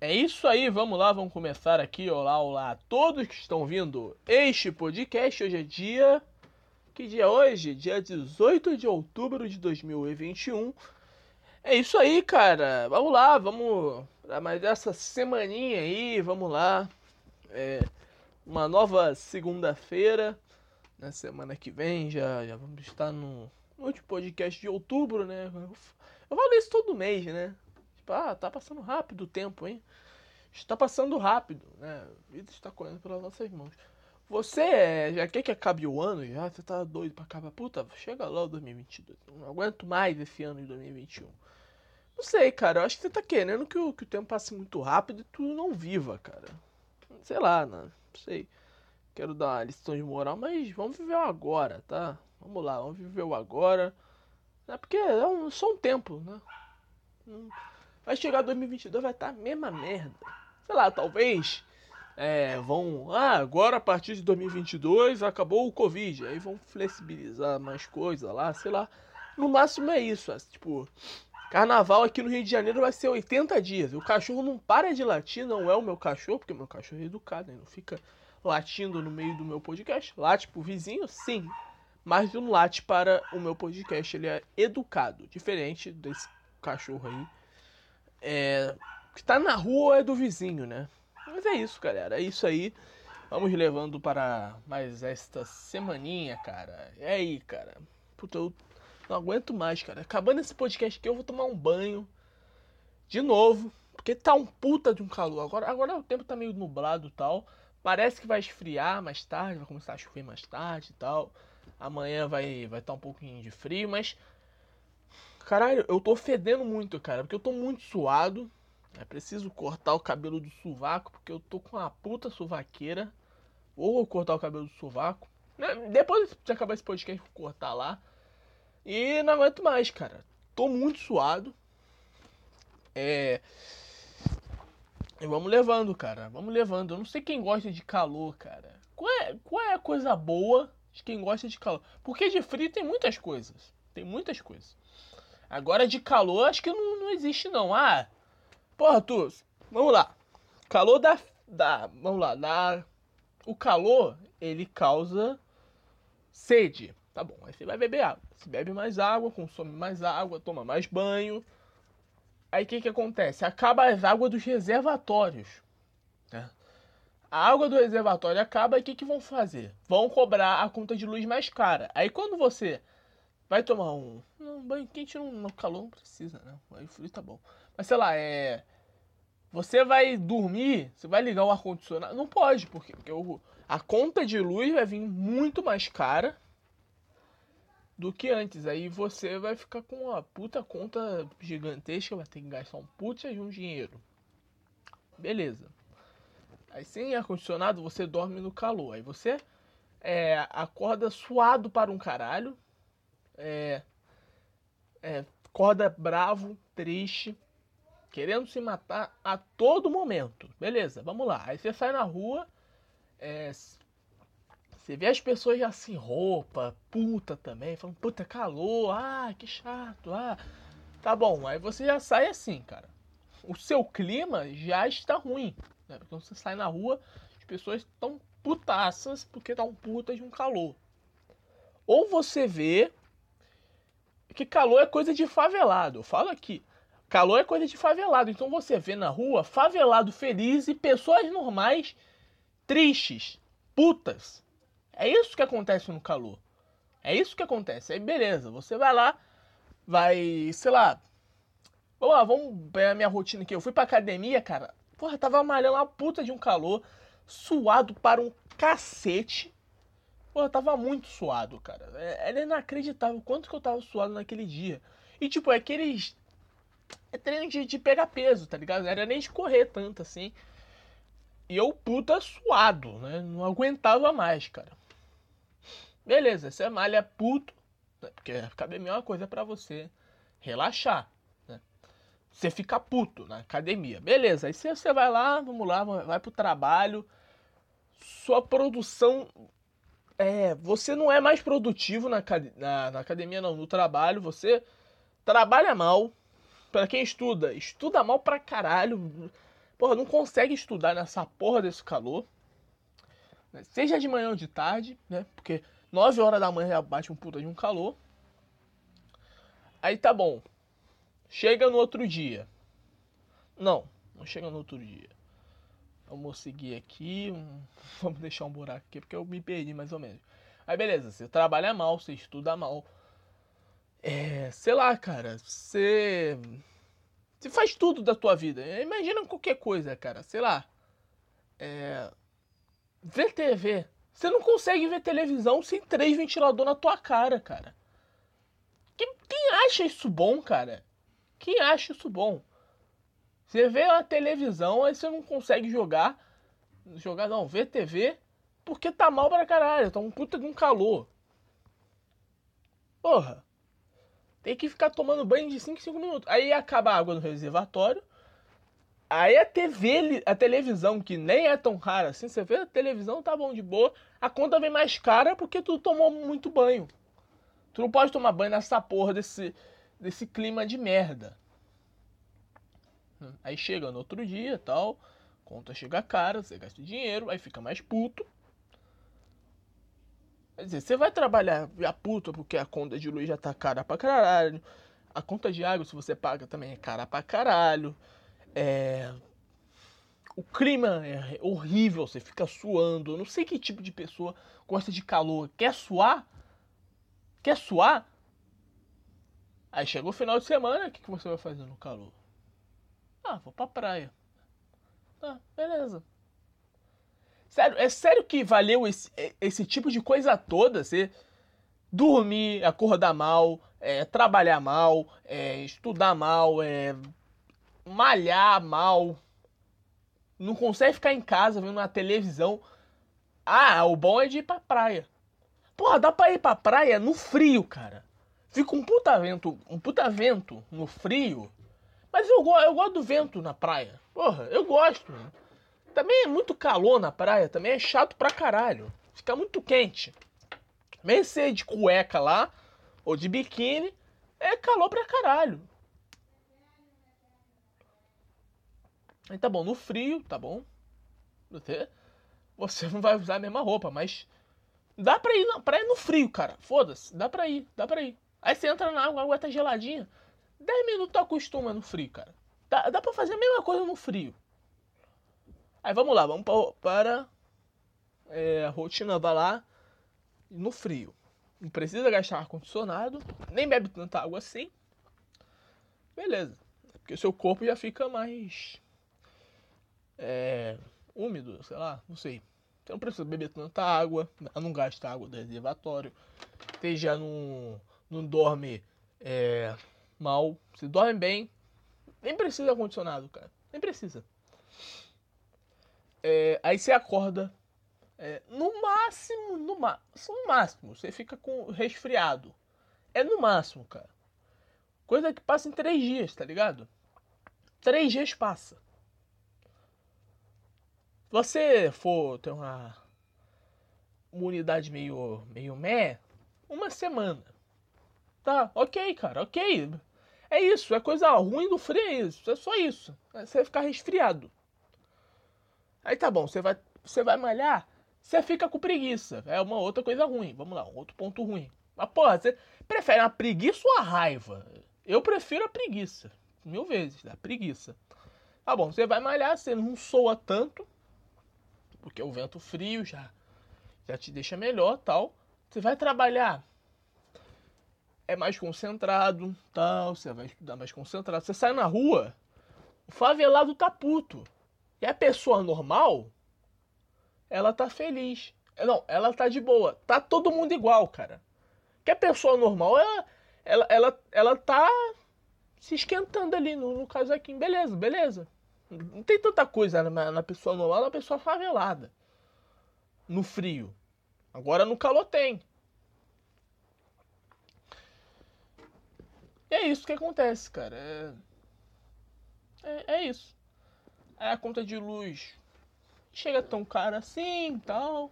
É isso aí, vamos lá, vamos começar aqui. Olá, olá a todos que estão vindo este podcast. Hoje é dia. Que dia é hoje? Dia 18 de outubro de 2021. É isso aí, cara. Vamos lá, vamos mais essa semaninha aí, vamos lá. É uma nova segunda-feira. Na semana que vem já, já vamos estar no, no último podcast de outubro, né? Eu falo isso todo mês, né? Tipo, ah, tá passando rápido o tempo, hein? Está passando rápido, né? A vida está correndo pelas nossas mãos. Você já quer que acabe o ano já? Você tá doido pra acabar? Puta, chega logo 2022. Não aguento mais esse ano de 2021. Não sei, cara. Eu acho que você tá querendo que o, que o tempo passe muito rápido e tu não viva, cara. Sei lá, né? não sei. Quero dar uma lição de moral, mas vamos viver o agora, tá? Vamos lá, vamos viver o agora. É porque é um, só um tempo, né? Hum, vai chegar 2022, vai estar tá a mesma merda. Sei lá, talvez é, vão. Ah, agora a partir de 2022 acabou o Covid. Aí vão flexibilizar mais coisa lá, sei lá. No máximo é isso. É, tipo, carnaval aqui no Rio de Janeiro vai ser 80 dias. O cachorro não para de latir, não é o meu cachorro, porque meu cachorro é educado, ele não fica latindo no meio do meu podcast. Late pro vizinho, sim mas não late para o meu podcast. Ele é educado, diferente desse cachorro aí. É, que tá na rua é do vizinho, né? Mas é isso, galera. É isso aí. Vamos levando para mais esta semaninha, cara. É aí, cara. Puta, eu não aguento mais, cara. Acabando esse podcast aqui, eu vou tomar um banho. De novo. Porque tá um puta de um calor. Agora, agora o tempo tá meio nublado e tal. Parece que vai esfriar mais tarde, vai começar a chover mais tarde e tal. Amanhã vai vai estar tá um pouquinho de frio, mas caralho, eu tô fedendo muito, cara, porque eu tô muito suado. É preciso cortar o cabelo do sovaco, porque eu tô com uma puta suvaqueira. Ou cortar o cabelo do sovaco. Né, depois de acabar esse podcast, vou cortar lá. E não aguento mais, cara. Tô muito suado. É. E vamos levando, cara. Vamos levando. Eu não sei quem gosta de calor, cara. Qual é, qual é a coisa boa de quem gosta de calor. Porque de frio tem muitas coisas. Tem muitas coisas. Agora de calor acho que não, não existe não. Ah, porra, tu, vamos lá. Calor da, da, vamos lá, da, o calor ele causa sede. Tá bom, aí você vai beber água. Você bebe mais água, consome mais água, toma mais banho. Aí o que que acontece? Acaba as águas dos reservatórios. Né? a água do reservatório acaba e o que, que vão fazer? Vão cobrar a conta de luz mais cara. Aí quando você vai tomar um, um banho quente no, no calor, não precisa, né? Aí frio tá bom. Mas sei lá, é. Você vai dormir, você vai ligar o ar-condicionado. Não pode, porque, porque o, a conta de luz vai vir muito mais cara do que antes. Aí você vai ficar com uma puta conta gigantesca, vai ter que gastar um puta de um dinheiro. Beleza. Aí sem ar-condicionado você dorme no calor. Aí você é, acorda suado para um caralho. É, é, acorda bravo, triste, querendo se matar a todo momento. Beleza, vamos lá. Aí você sai na rua, é, você vê as pessoas já sem roupa, puta também, falando, puta, calor, ah, que chato, ah. Tá bom, aí você já sai assim, cara. O seu clima já está ruim. Né? Então você sai na rua, as pessoas estão putaças porque tá um de um calor. Ou você vê que calor é coisa de favelado. Eu falo aqui. Calor é coisa de favelado. Então você vê na rua favelado feliz e pessoas normais tristes, putas. É isso que acontece no calor. É isso que acontece. Aí beleza, você vai lá, vai, sei lá. Vamos lá, vamos ver a minha rotina aqui. Eu fui pra academia, cara. Porra, tava malhando uma puta de um calor, suado para um cacete. Porra, tava muito suado, cara. É, era inacreditável quanto que eu tava suado naquele dia. E tipo, é aqueles. É treino de, de pegar peso, tá ligado? Não era nem de correr tanto assim. E eu, puta, suado, né? Não aguentava mais, cara. Beleza, você malha puto, né? porque academia é uma coisa para você relaxar você fica puto na academia. Beleza, aí você vai lá, vamos lá, vai pro trabalho. Sua produção. É, você não é mais produtivo na, na, na academia, não, no trabalho. Você trabalha mal. Para quem estuda, estuda mal pra caralho. Porra, não consegue estudar nessa porra desse calor. Seja de manhã ou de tarde, né? Porque 9 horas da manhã já bate um puta de um calor. Aí tá bom. Chega no outro dia. Não, não chega no outro dia. Vamos seguir aqui. Vamos deixar um buraco aqui porque eu me perdi mais ou menos. Aí beleza, você trabalha mal, você estuda mal. É, sei lá, cara, você. Você faz tudo da tua vida. Imagina qualquer coisa, cara. Sei lá. É. Ver TV. Você não consegue ver televisão sem três ventiladores na tua cara, cara. Quem acha isso bom, cara? Quem acha isso bom? Você vê a televisão, aí você não consegue jogar. Jogar não, ver TV, porque tá mal pra caralho. Tá um puta de um calor. Porra. Tem que ficar tomando banho de 5 em 5 minutos. Aí acaba a água no reservatório. Aí a TV, a televisão, que nem é tão rara assim, você vê a televisão, tá bom de boa. A conta vem mais cara porque tu tomou muito banho. Tu não pode tomar banho nessa porra desse, desse clima de merda. Aí chega no outro dia tal, conta chega cara, você gasta dinheiro, aí fica mais puto. Quer dizer, você vai trabalhar já puta porque a conta de luz já tá cara pra caralho. A conta de água, se você paga, também é cara pra caralho. É... O clima é horrível, você fica suando. Eu não sei que tipo de pessoa gosta de calor. Quer suar? Quer suar? Aí chegou o final de semana, o que, que você vai fazer no calor? Ah, vou pra praia. Tá, beleza. Sério, é sério que valeu esse, é, esse tipo de coisa toda? Você dormir, acordar mal, é, trabalhar mal, é, estudar mal, é, malhar mal, não consegue ficar em casa vendo uma televisão. Ah, o bom é de ir pra praia. Porra, dá pra ir pra praia no frio, cara. Fica um puta vento, um puta vento no frio. Mas eu, eu gosto do vento na praia. Porra, eu gosto. Também é muito calor na praia, também é chato pra caralho. Fica muito quente. Mesmo ser de cueca lá, ou de biquíni, é calor pra caralho. Aí tá bom, no frio, tá bom. Você, você não vai usar a mesma roupa, mas dá pra ir na praia no frio, cara. Foda-se, dá pra ir, dá pra ir. Aí você entra na água, a água tá geladinha. 10 minutos tu acostuma no frio, cara. Dá, dá pra fazer a mesma coisa no frio. Aí vamos lá, vamos para é, a rotina vai lá no frio. Não precisa gastar ar-condicionado, nem bebe tanta água assim. Beleza. Porque seu corpo já fica mais é, úmido, sei lá, não sei. Você não precisa beber tanta água, não gasta água do reservatório. Você já não, não dorme é, mal. Você dorme bem. Nem precisa ar-condicionado, cara. Nem precisa. É, aí você acorda. É, no máximo, no, no máximo, você fica com resfriado. É no máximo, cara. Coisa que passa em três dias, tá ligado? Três dias passa. Se você for ter uma, uma unidade meio, meio meh, uma semana. Tá, ok, cara, ok. É isso, é coisa ruim do frio, é isso. É só isso. Você vai ficar resfriado. Aí tá bom, você vai, você vai malhar, você fica com preguiça. É uma outra coisa ruim. Vamos lá, outro ponto ruim. Mas, porra, você prefere a preguiça ou a raiva? Eu prefiro a preguiça. Mil vezes, a preguiça. Tá bom, você vai malhar, você não soa tanto, porque o vento frio já, já te deixa melhor tal. Você vai trabalhar, é mais concentrado, tal, você vai estudar mais concentrado. Você sai na rua, o favelado tá puto. E a pessoa normal, ela tá feliz. Não, ela tá de boa. Tá todo mundo igual, cara. Que a pessoa normal, ela, ela, ela, ela tá se esquentando ali no, no casaquinho. Beleza, beleza. Não tem tanta coisa na, na pessoa normal, na pessoa favelada. No frio. Agora no calor tem. É isso que acontece, cara. É, é, é isso. Aí a conta de luz chega tão cara assim tal.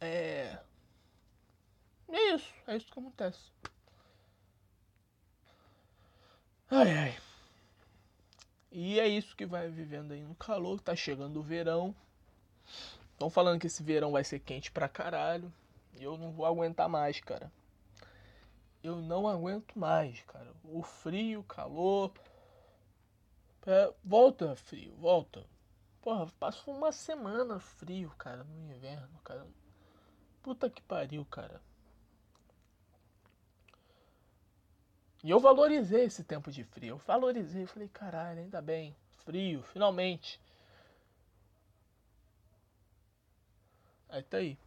É. É isso, é isso que acontece. Ai ai. E é isso que vai vivendo aí no calor, tá chegando o verão. Estão falando que esse verão vai ser quente pra caralho. E eu não vou aguentar mais, cara. Eu não aguento mais, cara. O frio, o calor. É, volta, frio, volta. Porra, passou uma semana frio, cara, no inverno, cara. Puta que pariu, cara. E eu valorizei esse tempo de frio. Eu valorizei. Falei, caralho, ainda bem. Frio, finalmente. Aí tá aí.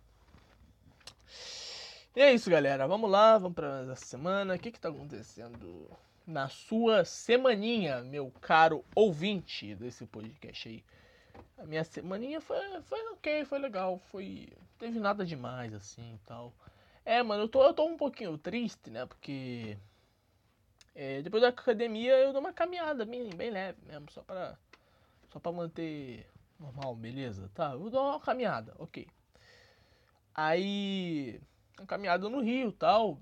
E é isso, galera. Vamos lá, vamos pra essa semana. O que que tá acontecendo na sua semaninha, meu caro ouvinte desse podcast aí? A minha semaninha foi, foi ok, foi legal. Foi. Teve nada demais assim e tal. É, mano, eu tô, eu tô um pouquinho triste, né? Porque é, depois da academia eu dou uma caminhada bem, bem leve mesmo, só pra, só pra manter normal, beleza? Tá, eu dou uma caminhada, ok. Aí, uma caminhada no rio tal,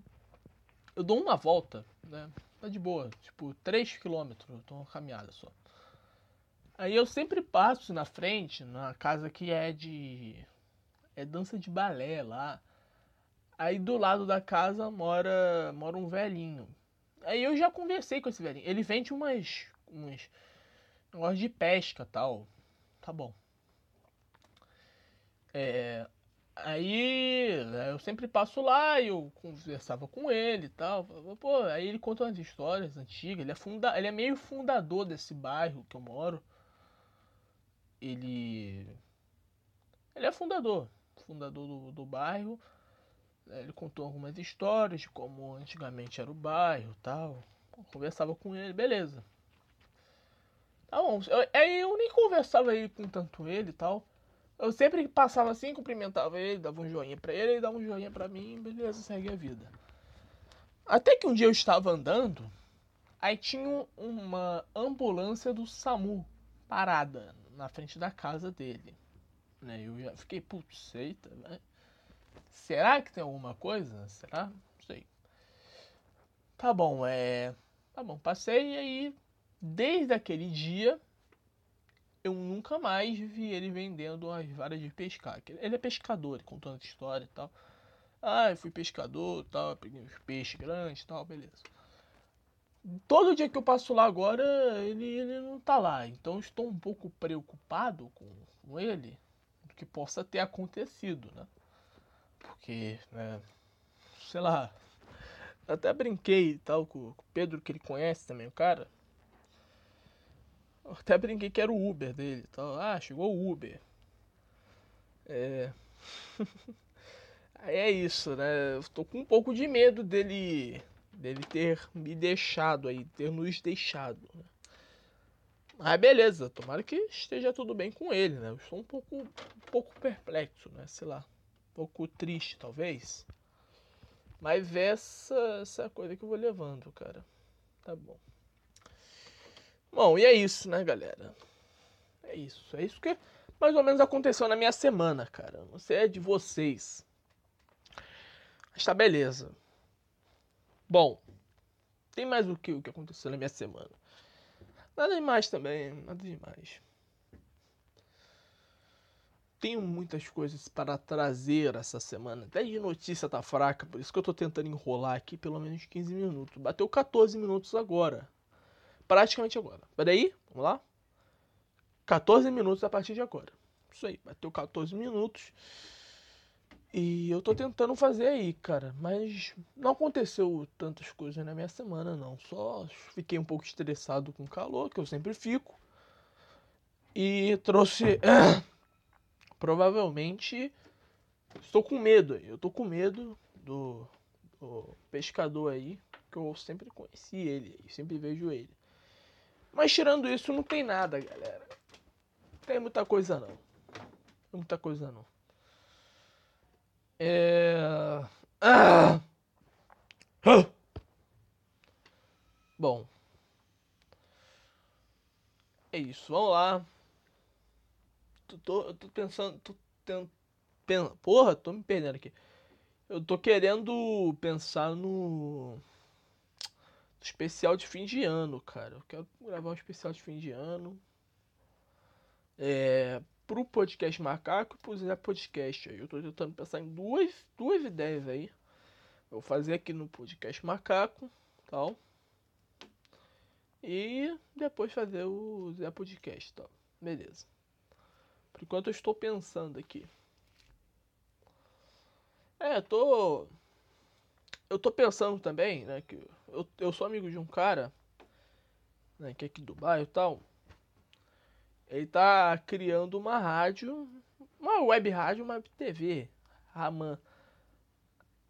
eu dou uma volta, né? Tá de boa, tipo 3km, eu dou uma caminhada só. Aí eu sempre passo na frente, na casa que é de. É dança de balé lá. Aí do lado da casa mora, mora um velhinho. Aí eu já conversei com esse velhinho. Ele vende umas. umas negócio de pesca tal. Tá bom. É, aí né, eu sempre passo lá e eu conversava com ele e tal. Pô, aí ele conta umas histórias antigas. Ele é, funda, ele é meio fundador desse bairro que eu moro. Ele. Ele é fundador. Fundador do, do bairro. É, ele contou algumas histórias de como antigamente era o bairro tal. Conversava com ele, beleza. Tá bom. Aí eu nem conversava aí com tanto ele e tal. Eu sempre passava assim, cumprimentava ele, dava um joinha pra ele, ele dava um joinha pra mim, beleza, segue a vida. Até que um dia eu estava andando, aí tinha uma ambulância do SAMU parada na frente da casa dele. Né? Eu já fiquei, putz, eita, né? Será que tem alguma coisa? Será? Não sei. Tá bom, é. Tá bom, passei e aí, desde aquele dia, eu nunca mais vi ele vendendo as varas de pescar. Ele é pescador, contando história e tal. Ah, eu fui pescador tal, peguei uns peixes grandes e tal, beleza. Todo dia que eu passo lá agora, ele, ele não tá lá. Então estou um pouco preocupado com, com ele, do que possa ter acontecido, né? Porque, né, sei lá, até brinquei e tal com o Pedro, que ele conhece também, o cara. Eu até brinquei que era o Uber dele tal. Ah, chegou o Uber. É. Aí é isso, né? Eu tô com um pouco de medo dele dele ter me deixado aí, ter nos deixado. Né? Mas beleza, tomara que esteja tudo bem com ele, né? Eu estou um pouco, um pouco perplexo, né? Sei lá pouco triste, talvez. Mas essa, essa coisa que eu vou levando, cara. Tá bom. Bom, e é isso, né, galera? É isso. É isso que mais ou menos aconteceu na minha semana, cara. Sei é de vocês. Mas tá beleza. Bom, tem mais o que, o que aconteceu na minha semana. Nada demais também, nada demais tenho muitas coisas para trazer essa semana. Até de notícia tá fraca, por isso que eu tô tentando enrolar aqui pelo menos 15 minutos. Bateu 14 minutos agora. Praticamente agora. Peraí, vamos lá. 14 minutos a partir de agora. Isso aí, bateu 14 minutos. E eu tô tentando fazer aí, cara. Mas não aconteceu tantas coisas na minha semana, não. Só fiquei um pouco estressado com o calor, que eu sempre fico. E trouxe. provavelmente estou com medo. Eu tô com medo do, do pescador aí, que eu sempre conheci ele, sempre vejo ele. Mas tirando isso, não tem nada, galera. Não tem muita coisa não. Muita coisa não. É. Ah! Ah! Bom. É isso, vamos lá tô, eu tô pensando. Tô pen, porra, tô me perdendo aqui. Eu tô querendo pensar no. Especial de fim de ano, cara. Eu quero gravar um especial de fim de ano. É, pro podcast Macaco e pro Zé Podcast. Eu tô tentando pensar em duas, duas ideias aí. Eu vou fazer aqui no podcast Macaco, tal. E depois fazer o Zé Podcast, tal. Beleza. Por enquanto eu estou pensando aqui. É, tô. Eu tô pensando também, né, que eu, eu sou amigo de um cara, né, que é aqui do bairro e tal. Ele tá criando uma rádio, uma web rádio, uma TV, Raman.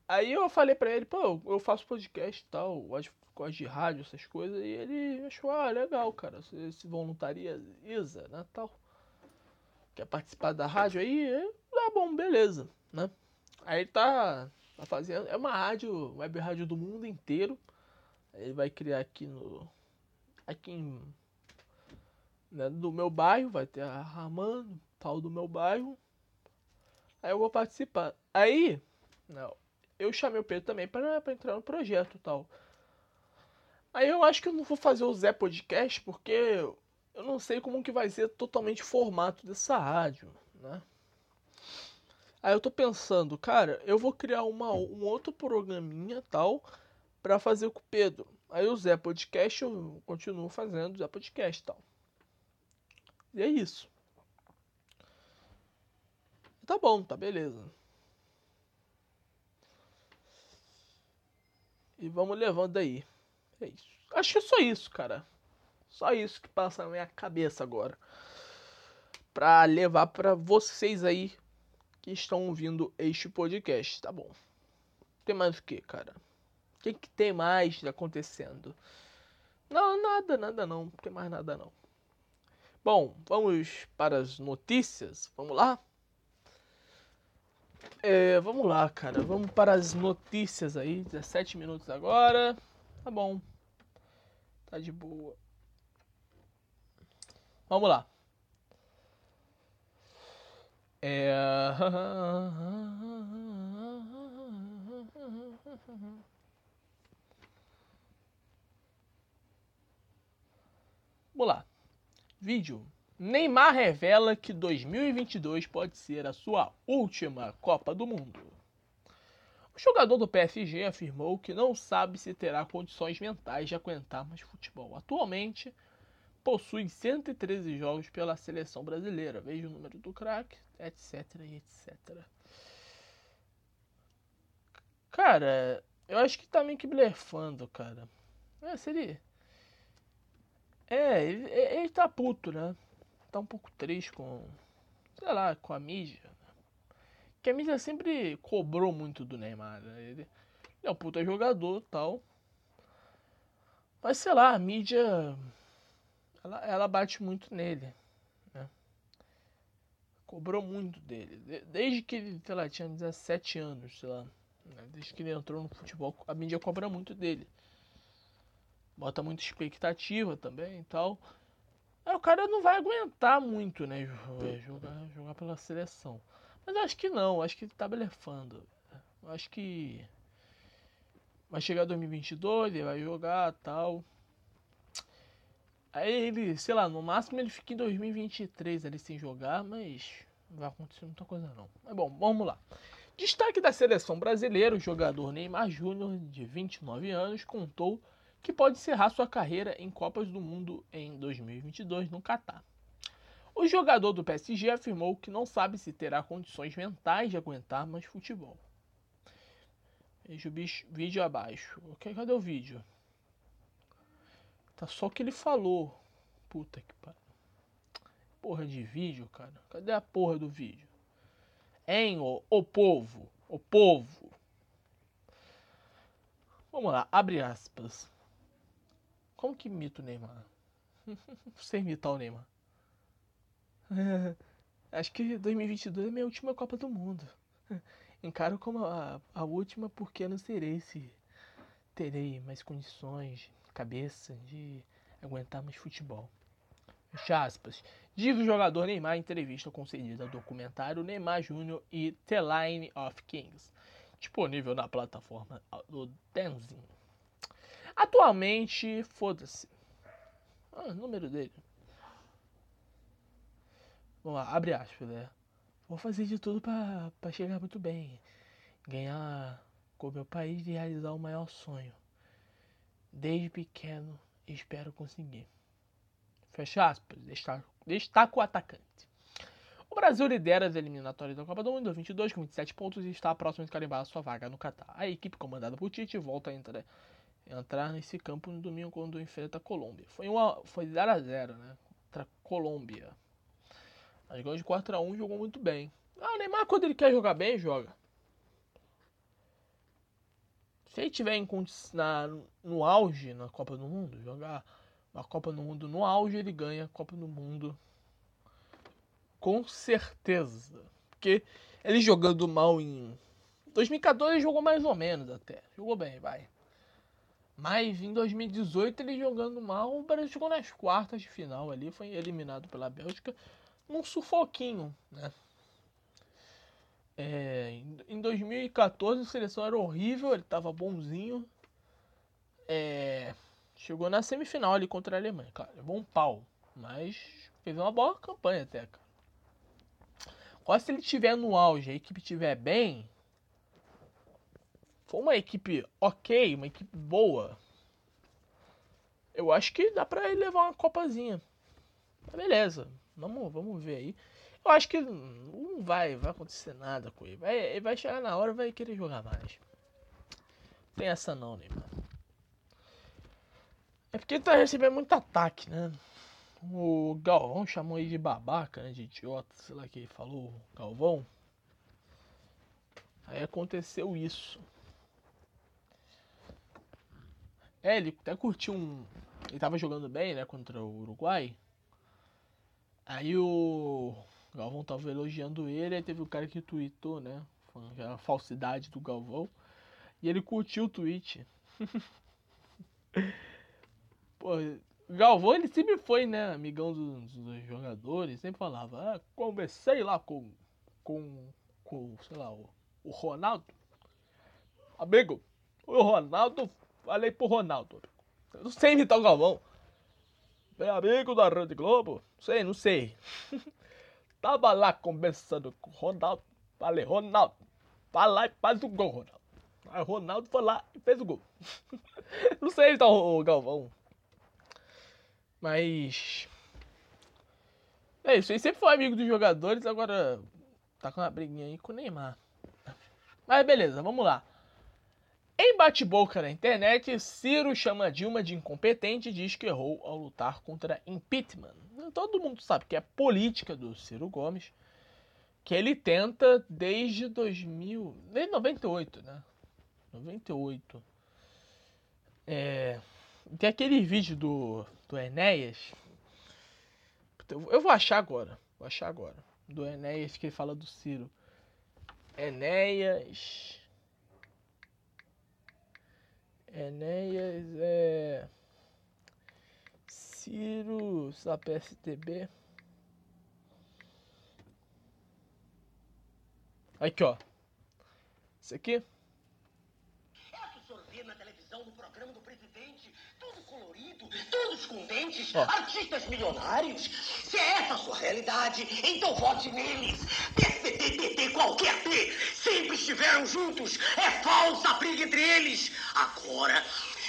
Aí eu falei pra ele, pô, eu faço podcast e tal, gosto de rádio, essas coisas, e ele achou, ah, legal, cara, se voluntaria, Isa, né, tal. Quer participar da rádio aí? Tá bom, beleza, né. Aí ele tá, tá fazendo, é uma rádio, web rádio do mundo inteiro. Ele vai criar aqui no, aqui em, né, do meu bairro, vai ter a Raman, tal do meu bairro. Aí eu vou participar. Aí, não, eu chamei o Pedro também para entrar no projeto tal. Aí eu acho que eu não vou fazer o Zé Podcast porque eu não sei como que vai ser totalmente o formato dessa rádio, né? Aí eu tô pensando, cara, eu vou criar uma, um outro programinha tal para fazer com o Pedro. Aí o Zé Podcast eu continuo fazendo Zé Podcast tal. E é isso. Tá bom, tá beleza. E vamos levando aí. É isso. Acho que é só isso, cara. Só isso que passa na minha cabeça agora. Pra levar pra vocês aí que estão ouvindo este podcast, tá bom? Tem mais o que, cara? Que, que tem mais acontecendo? Não, nada, nada não. Não tem mais nada não. Bom, vamos para as notícias. Vamos lá? É, vamos lá, cara. Vamos para as notícias aí. 17 minutos agora. Tá bom. Tá de boa. Vamos lá. É... Vamos lá. Vídeo. Neymar revela que 2022 pode ser a sua última Copa do Mundo. O jogador do PSG afirmou que não sabe se terá condições mentais de aguentar mais futebol. Atualmente, possui 113 jogos pela seleção brasileira. Veja o número do craque, etc etc. Cara, eu acho que tá meio que blefando, cara. É, seria. É, ele, ele tá puto, né? Tá um pouco triste com. Sei lá, com a mídia. Que a mídia sempre cobrou muito do Neymar. Né? Ele, ele é um puta jogador tal. Mas sei lá, a mídia ela, ela bate muito nele. Né? Cobrou muito dele. Desde que ele, sei lá, tinha 17 anos, sei lá. Né? Desde que ele entrou no futebol, a mídia cobra muito dele. Bota muita expectativa também e tal. Aí o cara não vai aguentar muito, né? Jogar, jogar pela seleção. Mas acho que não, acho que ele tá blefando. Acho que vai chegar 2022, ele vai jogar tal. Aí ele, sei lá, no máximo ele fica em 2023 ali sem jogar, mas não vai acontecer muita coisa não. Mas bom, vamos lá. Destaque da seleção brasileira, o jogador Neymar Júnior, de 29 anos, contou que pode encerrar sua carreira em Copas do Mundo em 2022 no Catar. O jogador do PSG afirmou que não sabe se terá condições mentais de aguentar mais futebol. Veja o vídeo abaixo. Ok, cadê o vídeo? Tá só o que ele falou. Puta que pariu. Porra de vídeo, cara. Cadê a porra do vídeo? Hein, o povo. O povo. Vamos lá, abre aspas. Como que imita o Neymar? Sem imitar o Neymar. Acho que 2022 é minha última Copa do Mundo. Encaro como a, a última porque não serei se terei mais condições cabeça de aguentar mais futebol. Fecha aspas. Diz o jogador Neymar em entrevista concedida ao documentário Neymar Jr. e The Line of Kings, disponível na plataforma do Tenzin. Atualmente, foda-se. Ah, número dele. Vamos lá, abre aspas, né? Vou fazer de tudo pra chegar muito bem. Ganhar com meu país e realizar o maior sonho. Desde pequeno, espero conseguir. Fecha aspas. Destaca o atacante. O Brasil lidera as eliminatórias da Copa do Mundo 2022 com 27 pontos e está próximo de carimbar sua vaga no Catar. A equipe comandada por Tite volta a entrar, entrar nesse campo no domingo quando enfrenta a Colômbia. Foi, uma, foi 0 a 0 né? Contra a Colômbia. Mas ganhou de 4 a 1 jogou muito bem. Ah, o Neymar quando ele quer jogar bem, joga. Se ele tiver em, na, no auge na Copa do Mundo, jogar a Copa do Mundo no auge, ele ganha a Copa do Mundo. Com certeza. Porque ele jogando mal em 2014 ele jogou mais ou menos até. Jogou bem, vai. Mas em 2018 ele jogando mal, o Brasil chegou nas quartas de final ali, foi eliminado pela Bélgica num sufoquinho, né? É, em 2014 a seleção era horrível, ele tava bonzinho. É, chegou na semifinal ali contra a Alemanha, cara. Levou um pau, mas fez uma boa campanha até, cara. Quase se ele estiver no auge, a equipe estiver bem, uma equipe ok, uma equipe boa, eu acho que dá pra ele levar uma copazinha. Mas beleza, vamos, vamos ver aí. Eu acho que não vai, vai acontecer nada com ele. Vai, ele vai chegar na hora e vai querer jogar mais. Tem essa não, Neymar. É porque ele tá recebendo muito ataque, né? O Galvão chamou ele de babaca, né? De idiota, sei lá que ele falou, Galvão. Aí aconteceu isso. É, ele até curtiu um. Ele tava jogando bem, né? Contra o Uruguai. Aí o Galvão tava elogiando ele, aí teve o cara que tweetou, né? A falsidade do Galvão. E ele curtiu o tweet. Pô, Galvão ele sempre foi, né, amigão dos, dos jogadores, sempre falava, ah, conversei lá com, com, com sei lá, o, o Ronaldo. Amigo, o Ronaldo, falei pro Ronaldo. Eu não sei imitar o Galvão. Bem amigo da Rede Globo? Sei, não sei. Tava lá conversando com o Ronaldo. Falei, Ronaldo, vai lá e faz o gol, Ronaldo. Aí o Ronaldo foi lá e fez o gol. não sei então o Galvão. Mas. É isso, ele sempre foi amigo dos jogadores, agora tá com uma briguinha aí com o Neymar. Mas beleza, vamos lá. Em bate-boca na internet, Ciro chama Dilma de incompetente e diz que errou ao lutar contra impeachment. Todo mundo sabe que é política do Ciro Gomes, que ele tenta desde 2000, desde 98, né? 98. É, tem aquele vídeo do, do Enéas. Eu vou achar agora. Vou achar agora. Do Enéas que ele fala do Ciro. Enéas. Enéas é. Ciro da PSTB. Aqui, ó. Isso aqui. Todos com dentes, oh. artistas milionários. Se é essa a sua realidade, então vote neles. PSDB, PT, qualquer P, sempre estiveram juntos. É falsa a briga entre eles. Agora,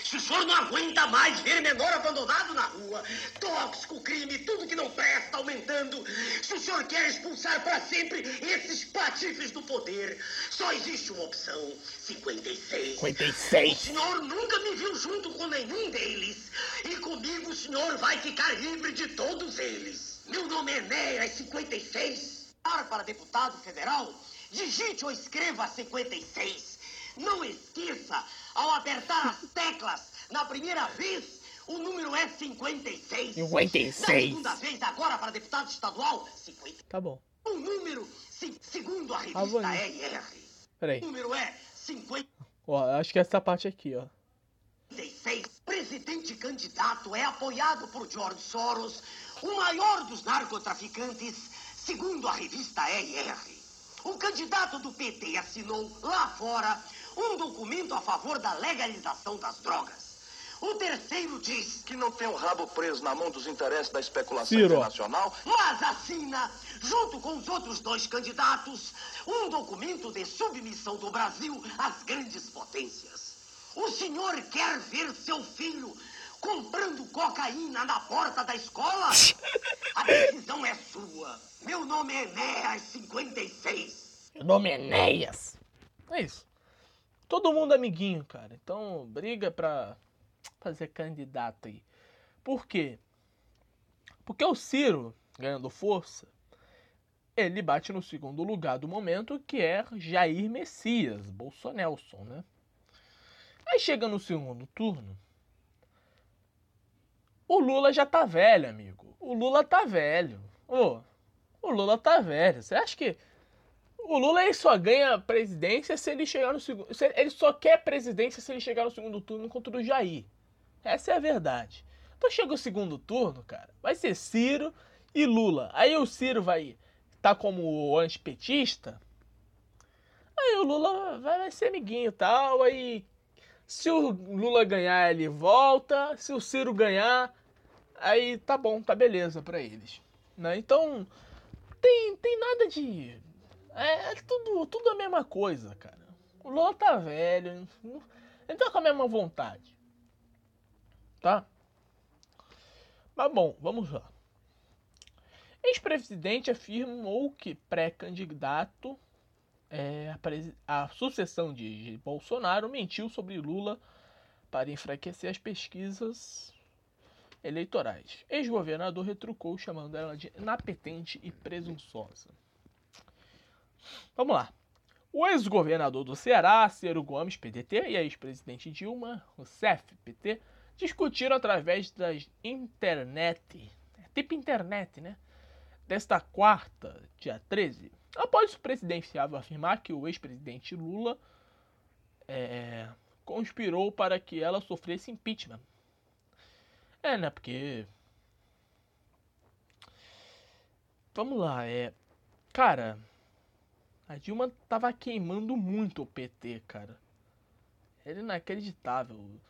se o senhor não aguenta mais ver menor abandonado na rua, tóxico, crime, tudo que não presta aumentando, se o senhor quer expulsar para sempre esses patifes do poder, só existe uma opção: 56. 56. O senhor nunca me viu junto com nenhum deles. E comigo o senhor vai ficar livre de todos eles. Meu nome é Enéas 56. Para deputado federal, digite ou escreva 56. Não esqueça ao apertar as teclas na primeira vez, o número é 56. 56. Na segunda vez, agora para deputado estadual, 50. Tá bom. O número, segundo a revista ah, RR. Peraí. O número é 50. Ó, acho que é essa parte aqui, ó. 56. Presidente candidato é apoiado por George Soros, o maior dos narcotraficantes, segundo a revista RR. O candidato do PT assinou lá fora um documento a favor da legalização das drogas. O terceiro diz Que não tem o rabo preso na mão dos interesses da especulação Ciro. internacional. mas assina, junto com os outros dois candidatos, um documento de submissão do Brasil às grandes potências. O senhor quer ver seu filho comprando cocaína na porta da escola? A decisão é sua. Meu nome é Enéas 56. Meu nome é Enéas. É isso. Todo mundo amiguinho, cara. Então, briga pra fazer candidato aí. Por quê? Porque o Ciro, ganhando força, ele bate no segundo lugar do momento, que é Jair Messias, Bolsonelson, né? Aí chega no segundo turno, o Lula já tá velho, amigo. O Lula tá velho. Ô, o Lula tá velho. Você acha que o Lula só ganha presidência se ele chegar no segundo. se Ele só quer presidência se ele chegar no segundo turno contra o Jair. Essa é a verdade. Então chega o segundo turno, cara. Vai ser Ciro e Lula. Aí o Ciro vai tá como antipetista. Aí o Lula vai, vai ser amiguinho e tal. Aí se o Lula ganhar, ele volta. Se o Ciro ganhar, aí tá bom, tá beleza pra eles. Né? Então, tem, tem nada de. É, é tudo, tudo a mesma coisa, cara. O Lula tá velho, ele tá com a mesma vontade. Tá? Mas bom, vamos lá. Ex-presidente afirmou que pré-candidato é, a, a sucessão de Bolsonaro mentiu sobre Lula para enfraquecer as pesquisas eleitorais. Ex-governador retrucou, chamando ela de inapetente e presunçosa. Vamos lá. O ex-governador do Ceará, Ciro Gomes, PDT, e a ex-presidente Dilma Rousseff, PT, discutiram através das internet, é tipo internet, né? Desta quarta, dia 13, após o presidenciável afirmar que o ex-presidente Lula é, conspirou para que ela sofresse impeachment. É, né? Porque. Vamos lá, é. Cara, a Dilma tava queimando muito o PT, cara. Era inacreditável.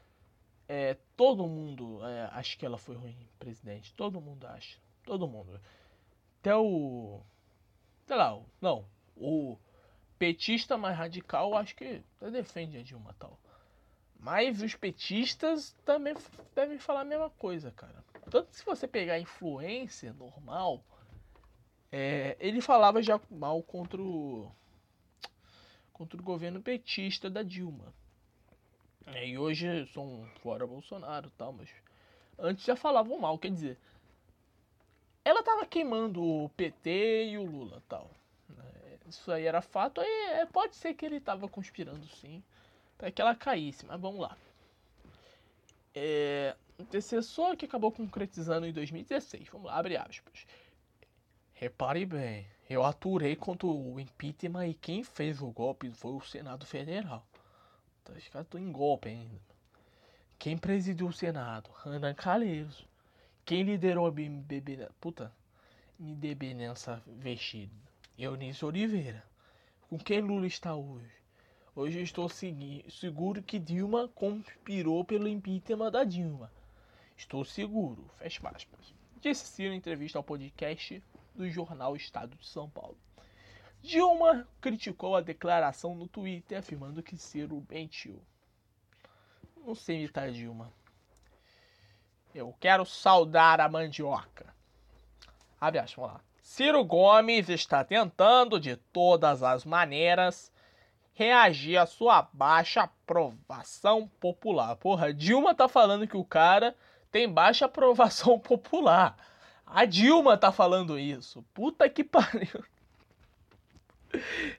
É, todo mundo é, acha que ela foi ruim, presidente. Todo mundo acha. Todo mundo. Até o. Sei lá, não. O petista mais radical acho que defende a Dilma tal. Mas os petistas também devem falar a mesma coisa, cara. Tanto se você pegar influência normal, é, ele falava já mal contra o, contra o governo petista da Dilma. É, e hoje são fora Bolsonaro e tal, mas antes já falavam mal, quer dizer, ela tava queimando o PT e o Lula tal. né? Isso aí era fato, aí é, pode ser que ele tava conspirando sim, para que ela caísse, mas vamos lá. É, antecessor que acabou concretizando em 2016, vamos lá, abre aspas. Repare bem, eu aturei contra o impeachment e quem fez o golpe foi o Senado Federal. Tá, Os caras estão em golpe ainda. Quem presidiu o Senado? Renan Calheiros. Quem liderou a MDB... Puta, MDB nessa vestida? Eunice Oliveira. Com quem Lula está hoje? Hoje eu estou seguro que Dilma conspirou pelo impeachment da Dilma. Estou seguro, fecha aspas. Disse Ciro entrevista ao podcast do jornal Estado de São Paulo. Dilma criticou a declaração no Twitter, afirmando que Ciro mentiu. Não sei imitar Dilma. Eu quero saudar a mandioca. Abre aspas, vamos lá. Ciro Gomes está tentando, de todas as maneiras, reagir à sua baixa aprovação popular. Porra, Dilma tá falando que o cara tem baixa aprovação popular. A Dilma tá falando isso. Puta que pariu.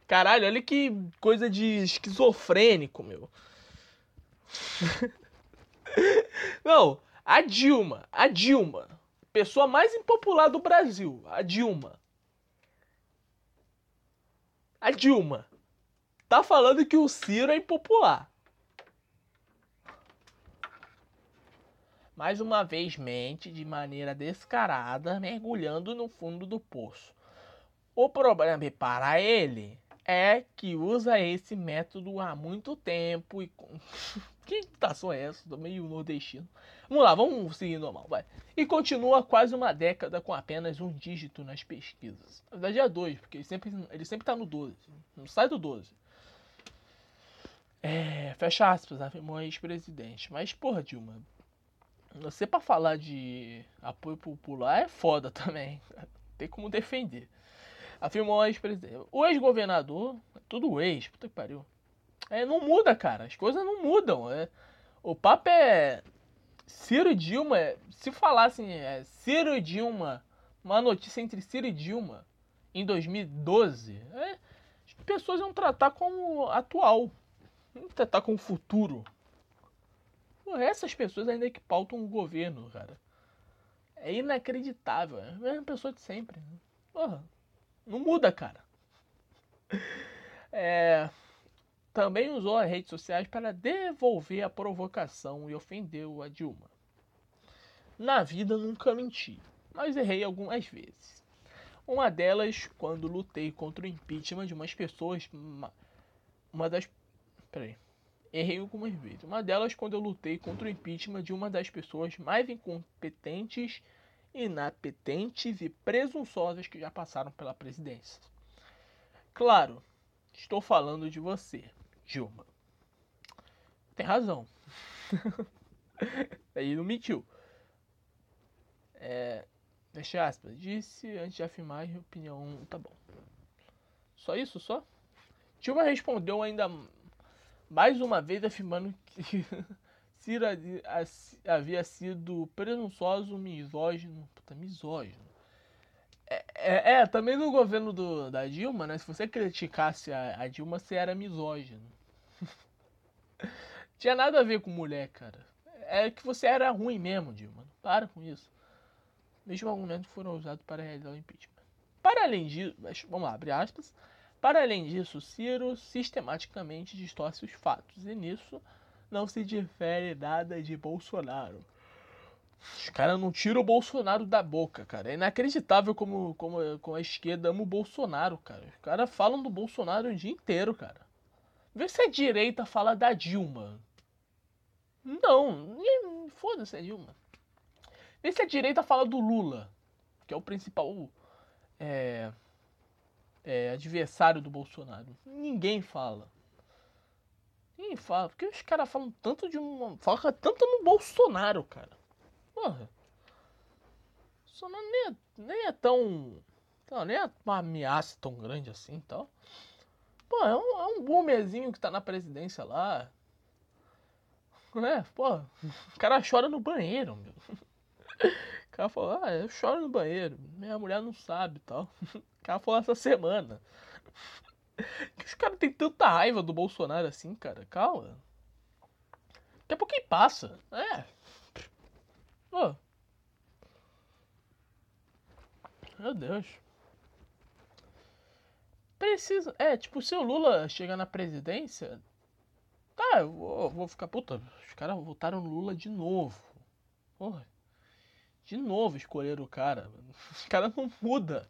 Caralho, olha que coisa de esquizofrênico, meu. Não, a Dilma, a Dilma, pessoa mais impopular do Brasil, a Dilma. A Dilma tá falando que o Ciro é impopular. Mais uma vez mente de maneira descarada, mergulhando no fundo do poço. O problema para ele é que usa esse método há muito tempo e Que imitação é essa? Tô meio nordestino. Vamos lá, vamos seguir normal, vai. E continua quase uma década com apenas um dígito nas pesquisas. Na verdade é dois, porque ele sempre, ele sempre tá no 12. Não sai do 12. É, fecha aspas, afirmou ex-presidente. Mas, porra, Dilma, você pra falar de apoio popular é foda também. Tem como defender. Afirmou a ex-presidente. O ex-governador, tudo ex, puta que pariu. É, não muda, cara. As coisas não mudam. É. O papo é. Ciro e Dilma. Se falassem é, Ciro e Dilma, uma notícia entre Ciro e Dilma em 2012, é, as pessoas iam tratar como atual. Não tratar como futuro. Essas pessoas ainda que pautam o governo, cara. É inacreditável. É a mesma pessoa de sempre. Porra, não muda, cara. É, também usou as redes sociais para devolver a provocação e ofendeu a Dilma. Na vida nunca menti, mas errei algumas vezes. Uma delas quando lutei contra o impeachment de umas pessoas. Uma, uma das. Peraí. Errei algumas vezes. Uma delas quando eu lutei contra o impeachment de uma das pessoas mais incompetentes, inapetentes e presunçosas que já passaram pela presidência. Claro, estou falando de você, Dilma. Tem razão. Aí não mentiu. É, deixa aspas. Disse antes de afirmar a opinião. Tá bom. Só isso, só? Dilma respondeu ainda mais uma vez afirmando que Ciro havia sido presunçoso, misógino. Puta, misógino. É, é, é, também no governo do, da Dilma, né? Se você criticasse a, a Dilma, você era misógino. Tinha nada a ver com mulher, cara. É que você era ruim mesmo, Dilma. Para com isso. Mesmo argumentos foram usados para realizar o impeachment. Para além disso, vamos lá, abre aspas. Para além disso, Ciro sistematicamente distorce os fatos, e nisso não se difere nada de Bolsonaro. Os caras não tiram o Bolsonaro da boca, cara. É inacreditável como, como, como a esquerda ama o Bolsonaro, cara. Os caras falam do Bolsonaro o dia inteiro, cara. Vê se a direita fala da Dilma. Não, foda-se a Dilma. Vê se a direita fala do Lula, que é o principal é, é, adversário do Bolsonaro. Ninguém fala. Ninguém fala. Porque os caras falam tanto de uma. Foca tanto no Bolsonaro, cara. Porra. Bolsonaro nem é, nem é tão. Não, nem é uma ameaça tão grande assim tal. Pô, é um, é um boomerzinho que tá na presidência lá. É, pô, o cara chora no banheiro, meu. Cara falou, ah, eu choro no banheiro. Minha mulher não sabe e tal. O cara falou essa semana. Que os caras têm tanta raiva do Bolsonaro assim, cara. Calma. Daqui a pouquinho passa. É. Pô. Meu Deus. Precisa. É, tipo, se o Lula chegar na presidência. Tá, eu vou, vou ficar. Puta, os caras votaram no Lula de novo. Porra. De novo escolheram o cara. Os não muda.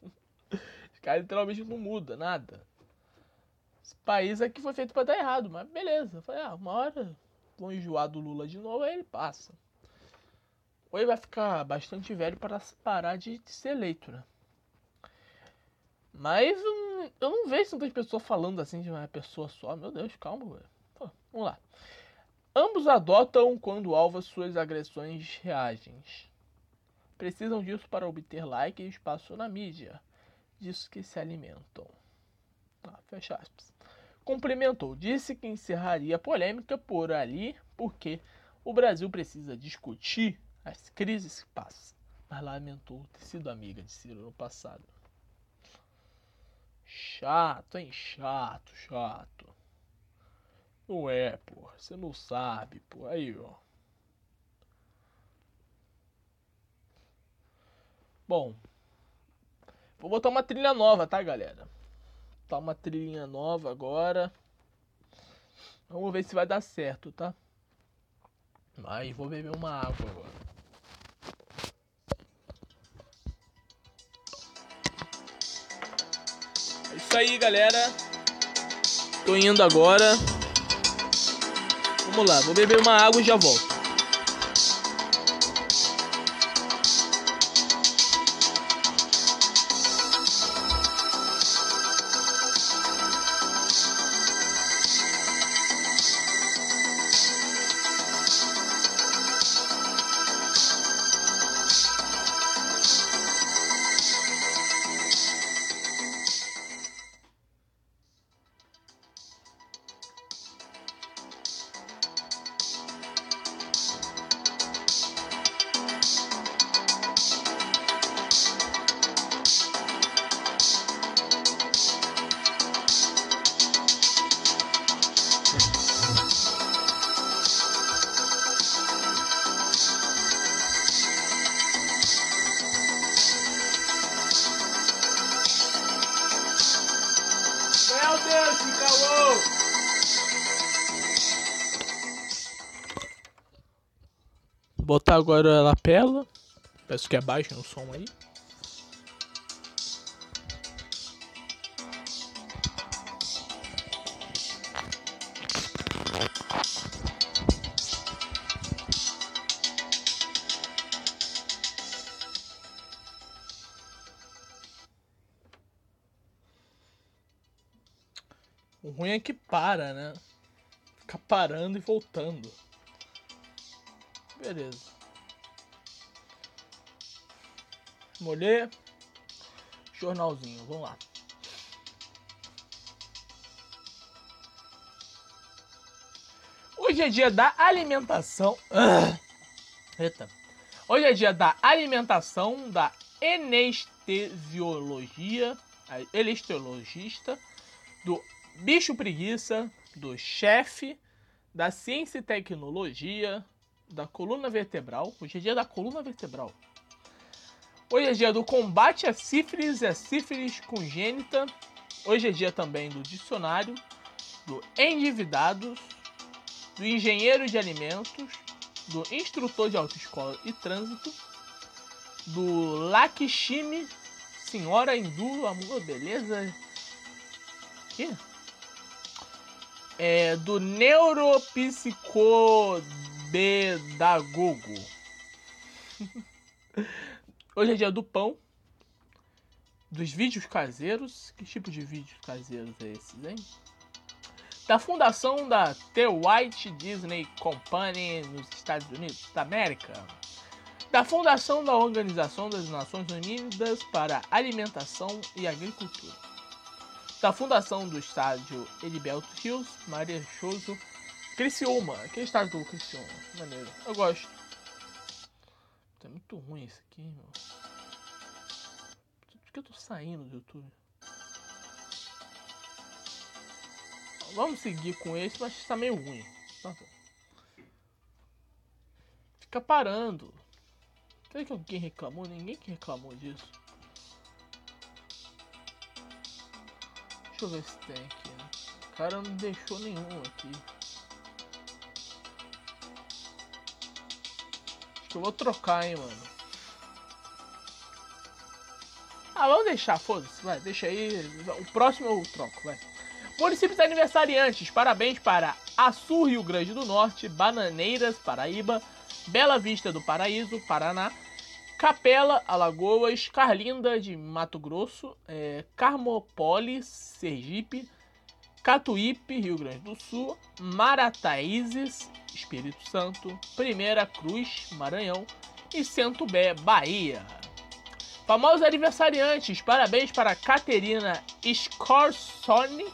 Os literalmente não muda nada. Esse país aqui foi feito para dar errado, mas beleza. Falei, ah, uma hora vão enjoar do Lula de novo, aí ele passa. Ou ele vai ficar bastante velho para parar de, de ser eleito, né? Mas hum, eu não vejo tantas pessoas falando assim de uma pessoa só. Meu Deus, calma, velho. vamos lá. Ambos adotam quando alvo suas agressões reagem precisam disso para obter like e espaço na mídia. Disso que se alimentam. Ah, fecha aspas. Complementou, disse que encerraria a polêmica por ali, porque o Brasil precisa discutir as crises que passa. Mas lamentou ter sido amiga de Ciro no passado. Chato, hein? Chato, chato. Não é, pô. Você não sabe, pô. Aí, ó. Bom, vou botar uma trilha nova, tá, galera? Botar uma trilhinha nova agora. Vamos ver se vai dar certo, tá? Mas vou beber uma água agora. É isso aí, galera. Tô indo agora. Vamos lá, vou beber uma água e já volto. Botar agora a lapela. Peço que abaixem o som aí. O ruim é que para, né? Fica parando e voltando. Beleza. Molhei. Jornalzinho, vamos lá. Hoje é dia da alimentação. Ah. Eita. Hoje é dia da alimentação, da anestesiologia, a anestesiologista, do bicho preguiça, do chefe, da ciência e tecnologia, da coluna vertebral. Hoje é dia da coluna vertebral. Hoje é dia do combate à sífilis e à sífilis congênita. Hoje é dia também do dicionário, do endividados, do engenheiro de alimentos, do instrutor de autoescola e trânsito, do Lakshmi, senhora hindu, amor, beleza? Que? É, do neuropsicopedagogo. Hoje é dia do pão, dos vídeos caseiros. Que tipo de vídeos caseiros é esses, hein? Da fundação da The White Disney Company nos Estados Unidos da América. Da fundação da Organização das Nações Unidas para Alimentação e Agricultura. Da fundação do estádio Heriberto Rios, Marechoso, Criciúma. Aquele estádio do Criciúma. Maneiro. Eu gosto. É muito ruim isso aqui, meu. Por que eu tô saindo do YouTube? Vamos seguir com esse, mas está meio ruim. Tá bom. Fica parando. Será que alguém reclamou? Ninguém que reclamou disso. Deixa eu ver se tem aqui. Né? O cara não deixou nenhum aqui. Acho que eu vou trocar, hein, mano. Ah, vamos deixar, foda-se, vai, deixa aí. O próximo eu troco, vai. Municípios aniversariantes, parabéns para Açu, Rio Grande do Norte, Bananeiras, Paraíba, Bela Vista do Paraíso, Paraná, Capela, Alagoas, Carlinda de Mato Grosso, é, Carmópolis, Sergipe, Catuípe, Rio Grande do Sul, Marataízes, Espírito Santo, Primeira Cruz, Maranhão e Centubé, Bahia. Famosos aniversariantes, parabéns para Caterina Scorsone,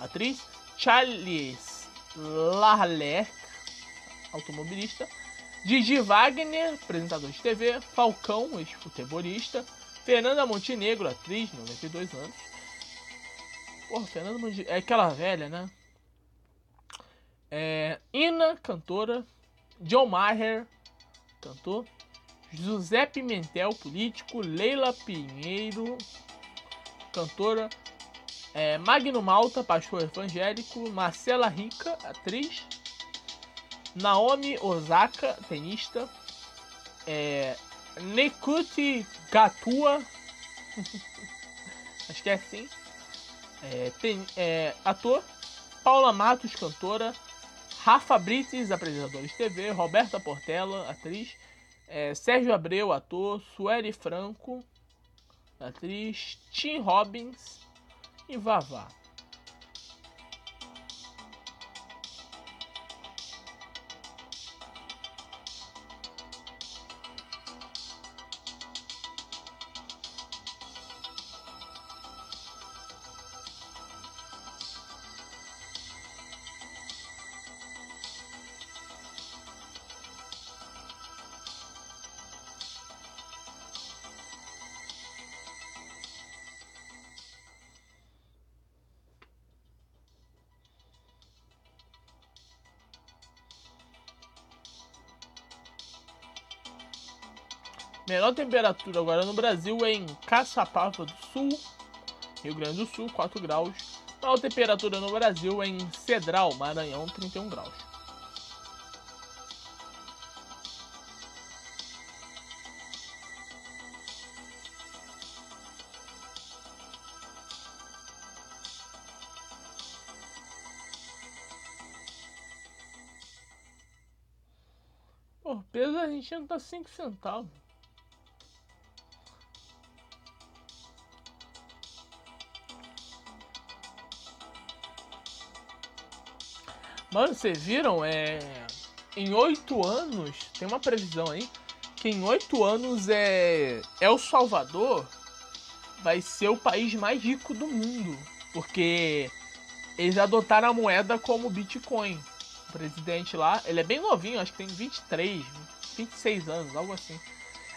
atriz, Charles Larler, automobilista, Didi Wagner, apresentador de TV, Falcão, ex-futebolista, Fernanda Montenegro, atriz, 92 anos. Porra, Fernanda Montenegro, é aquela velha, né? É, Ina, cantora, John Maher, cantor, José Pimentel, político, Leila Pinheiro, cantora, é, Magno Malta, pastor evangélico, Marcela Rica, atriz, Naomi Osaka, tenista, é, Nekuti Gatua, acho que é assim, é, é, ator, Paula Matos, cantora, Rafa Brites, apresentador de TV, Roberta Portela, atriz, é, Sérgio Abreu, ator, Sueli Franco, atriz, Tim Robbins e Vavá. Menor temperatura agora no Brasil é em Caçapava do Sul, Rio Grande do Sul, 4 graus. Menor temperatura no Brasil é em Cedral, Maranhão, 31 graus. Pô, peso argentino tá 5 centavos. Mano, vocês viram? É. Em oito anos, tem uma previsão aí, que em oito anos é. El Salvador vai ser o país mais rico do mundo. Porque eles adotaram a moeda como Bitcoin. O presidente lá, ele é bem novinho, acho que tem 23, 26 anos, algo assim.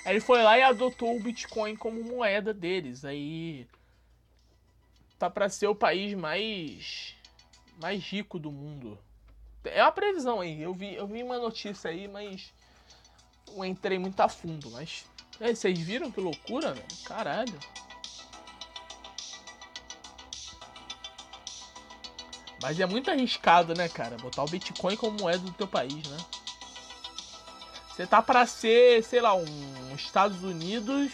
Ele foi lá e adotou o Bitcoin como moeda deles. Aí tá para ser o país mais mais rico do mundo. É uma previsão aí. Eu vi, eu vi uma notícia aí, mas não entrei muito a fundo. Mas é, vocês viram que loucura, velho? Caralho. Mas é muito arriscado, né, cara? Botar o Bitcoin como moeda do teu país, né? Você tá para ser, sei lá, um Estados Unidos,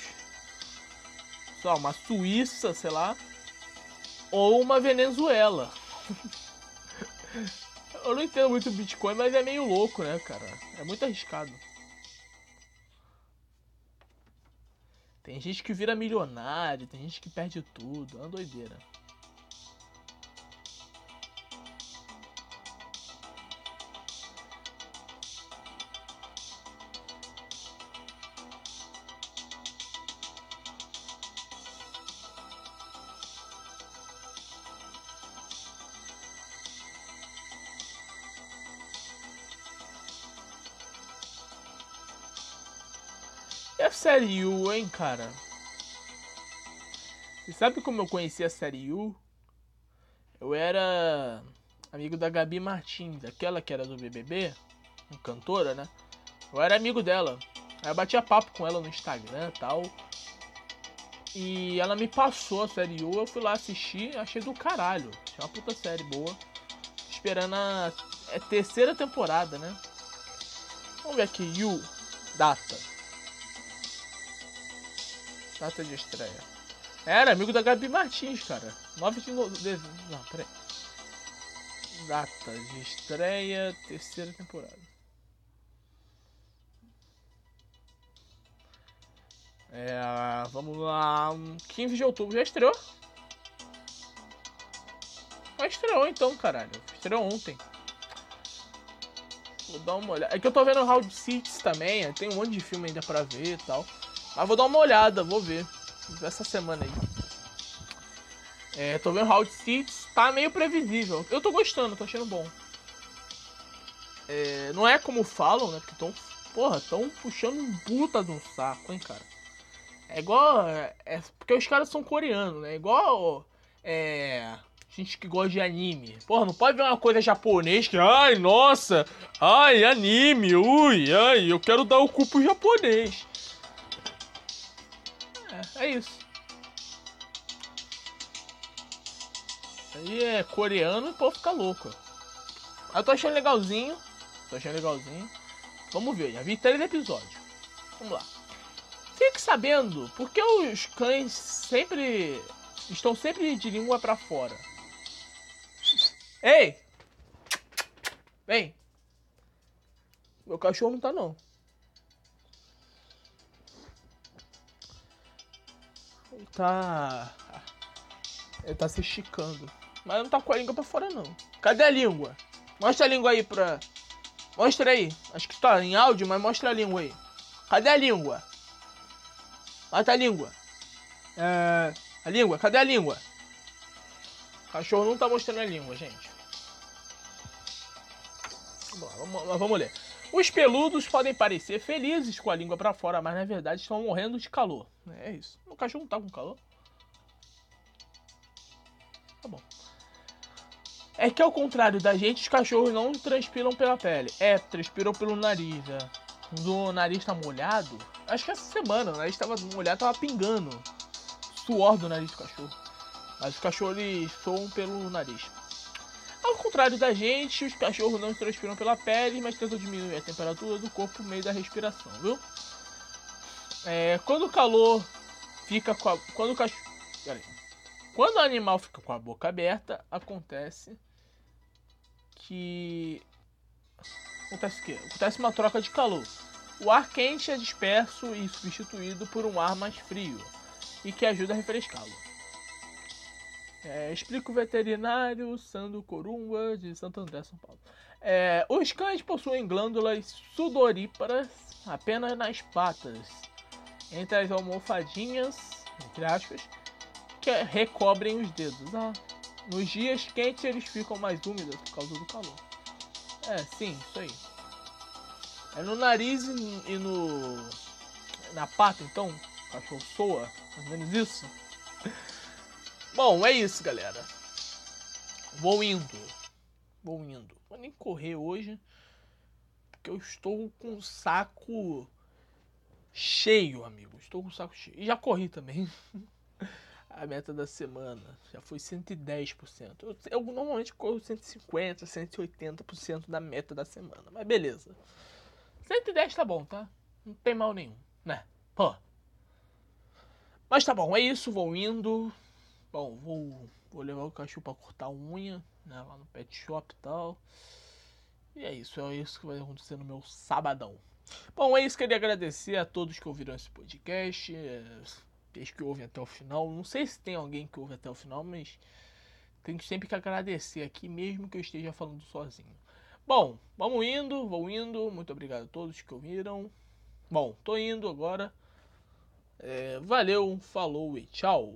lá, uma Suíça, sei lá, ou uma Venezuela. Eu não entendo muito Bitcoin, mas é meio louco, né, cara? É muito arriscado. Tem gente que vira milionário, tem gente que perde tudo, é uma doideira. Série U, hein, cara? Você sabe como eu conheci a série U? Eu era amigo da Gabi Martins, aquela que era do BBB, cantora, né? Eu era amigo dela. Aí eu batia papo com ela no Instagram e tal. E ela me passou a série U, eu fui lá assistir, achei do caralho. Achei uma puta série boa. Esperando a é terceira temporada, né? Vamos ver aqui, U, data. Data de estreia. Era amigo da Gabi Martins, cara. 9 de novembro. Não, peraí. Data de estreia, terceira temporada. É, vamos lá. 15 de outubro já estreou? Já estreou então, caralho. Estreou ontem. Vou dar uma olhada. É que eu tô vendo Round Cities também. Tem um monte de filme ainda pra ver e tal. Mas vou dar uma olhada, vou ver. Essa semana aí. É, tô vendo Round Cities, tá meio previsível. Eu tô gostando, tô achando bom. É, não é como falam, né? Porque tão, porra, tão puxando um puta de um saco, hein, cara. É igual. É, é, porque os caras são coreanos, né? Igual. É. Gente que gosta de anime. Porra, não pode ver uma coisa japonês que. Ai, nossa! Ai, anime! Ui, ai, eu quero dar o cu pro japonês. É, é isso. Aí é coreano e o povo fica louco. Eu tô achando legalzinho. Tô achando legalzinho. Vamos ver, já vi três episódios. Vamos lá. Fique sabendo por que os cães sempre estão sempre de língua para fora. Ei! Vem. Meu cachorro não tá não. Tá. Ele tá se esticando. Mas não tá com a língua pra fora não. Cadê a língua? Mostra a língua aí pra. Mostra aí. Acho que tá em áudio, mas mostra a língua aí. Cadê a língua? Mata a língua. É. A língua, cadê a língua? O cachorro não tá mostrando a língua, gente. Bom, vamos, vamos ler. Os peludos podem parecer felizes com a língua para fora, mas na verdade estão morrendo de calor. É isso. O cachorro não tá com calor? Tá bom. É que ao contrário da gente, os cachorros não transpiram pela pele. É, transpiram pelo nariz, é. O nariz tá molhado. Acho que essa semana o nariz tava molhado, tava pingando. Suor do nariz do cachorro. Mas os cachorros soam pelo nariz. Ao contrário da gente, os cachorros não transpiram pela pele, mas tentam diminuir a temperatura do corpo por meio da respiração, viu? É, quando o calor fica com a. Quando o cachorro. Quando o animal fica com a boca aberta, acontece que. Acontece o quê? Acontece uma troca de calor. O ar quente é disperso e substituído por um ar mais frio e que ajuda a refrescá-lo. É, explica o veterinário Sandro Corumba, de Santo André, São Paulo. É, os cães possuem glândulas sudoríparas apenas nas patas, entre as almofadinhas, entre aspas, que recobrem os dedos. Ah, nos dias quentes eles ficam mais úmidos por causa do calor. É, sim, isso aí. É no nariz e no. na pata, então, o cachorro soa, mais ou menos isso. Bom, é isso, galera. Vou indo. Vou indo. Vou nem correr hoje. Porque eu estou com o saco cheio, amigo. Estou com o saco cheio. E já corri também. A meta da semana já foi 110%. Eu, eu normalmente corro 150%, 180% da meta da semana. Mas beleza. 110 tá bom, tá? Não tem mal nenhum, né? Pô. Mas tá bom, é isso. Vou indo. Bom, vou, vou levar o cachorro pra cortar unha, né? Lá no pet shop e tal. E é isso, é isso que vai acontecer no meu sabadão. Bom, é isso. Queria agradecer a todos que ouviram esse podcast. É, que ouvem até o final. Não sei se tem alguém que ouve até o final, mas tenho sempre que agradecer aqui, mesmo que eu esteja falando sozinho. Bom, vamos indo, vou indo. Muito obrigado a todos que ouviram. Bom, tô indo agora. É, valeu, falou e tchau.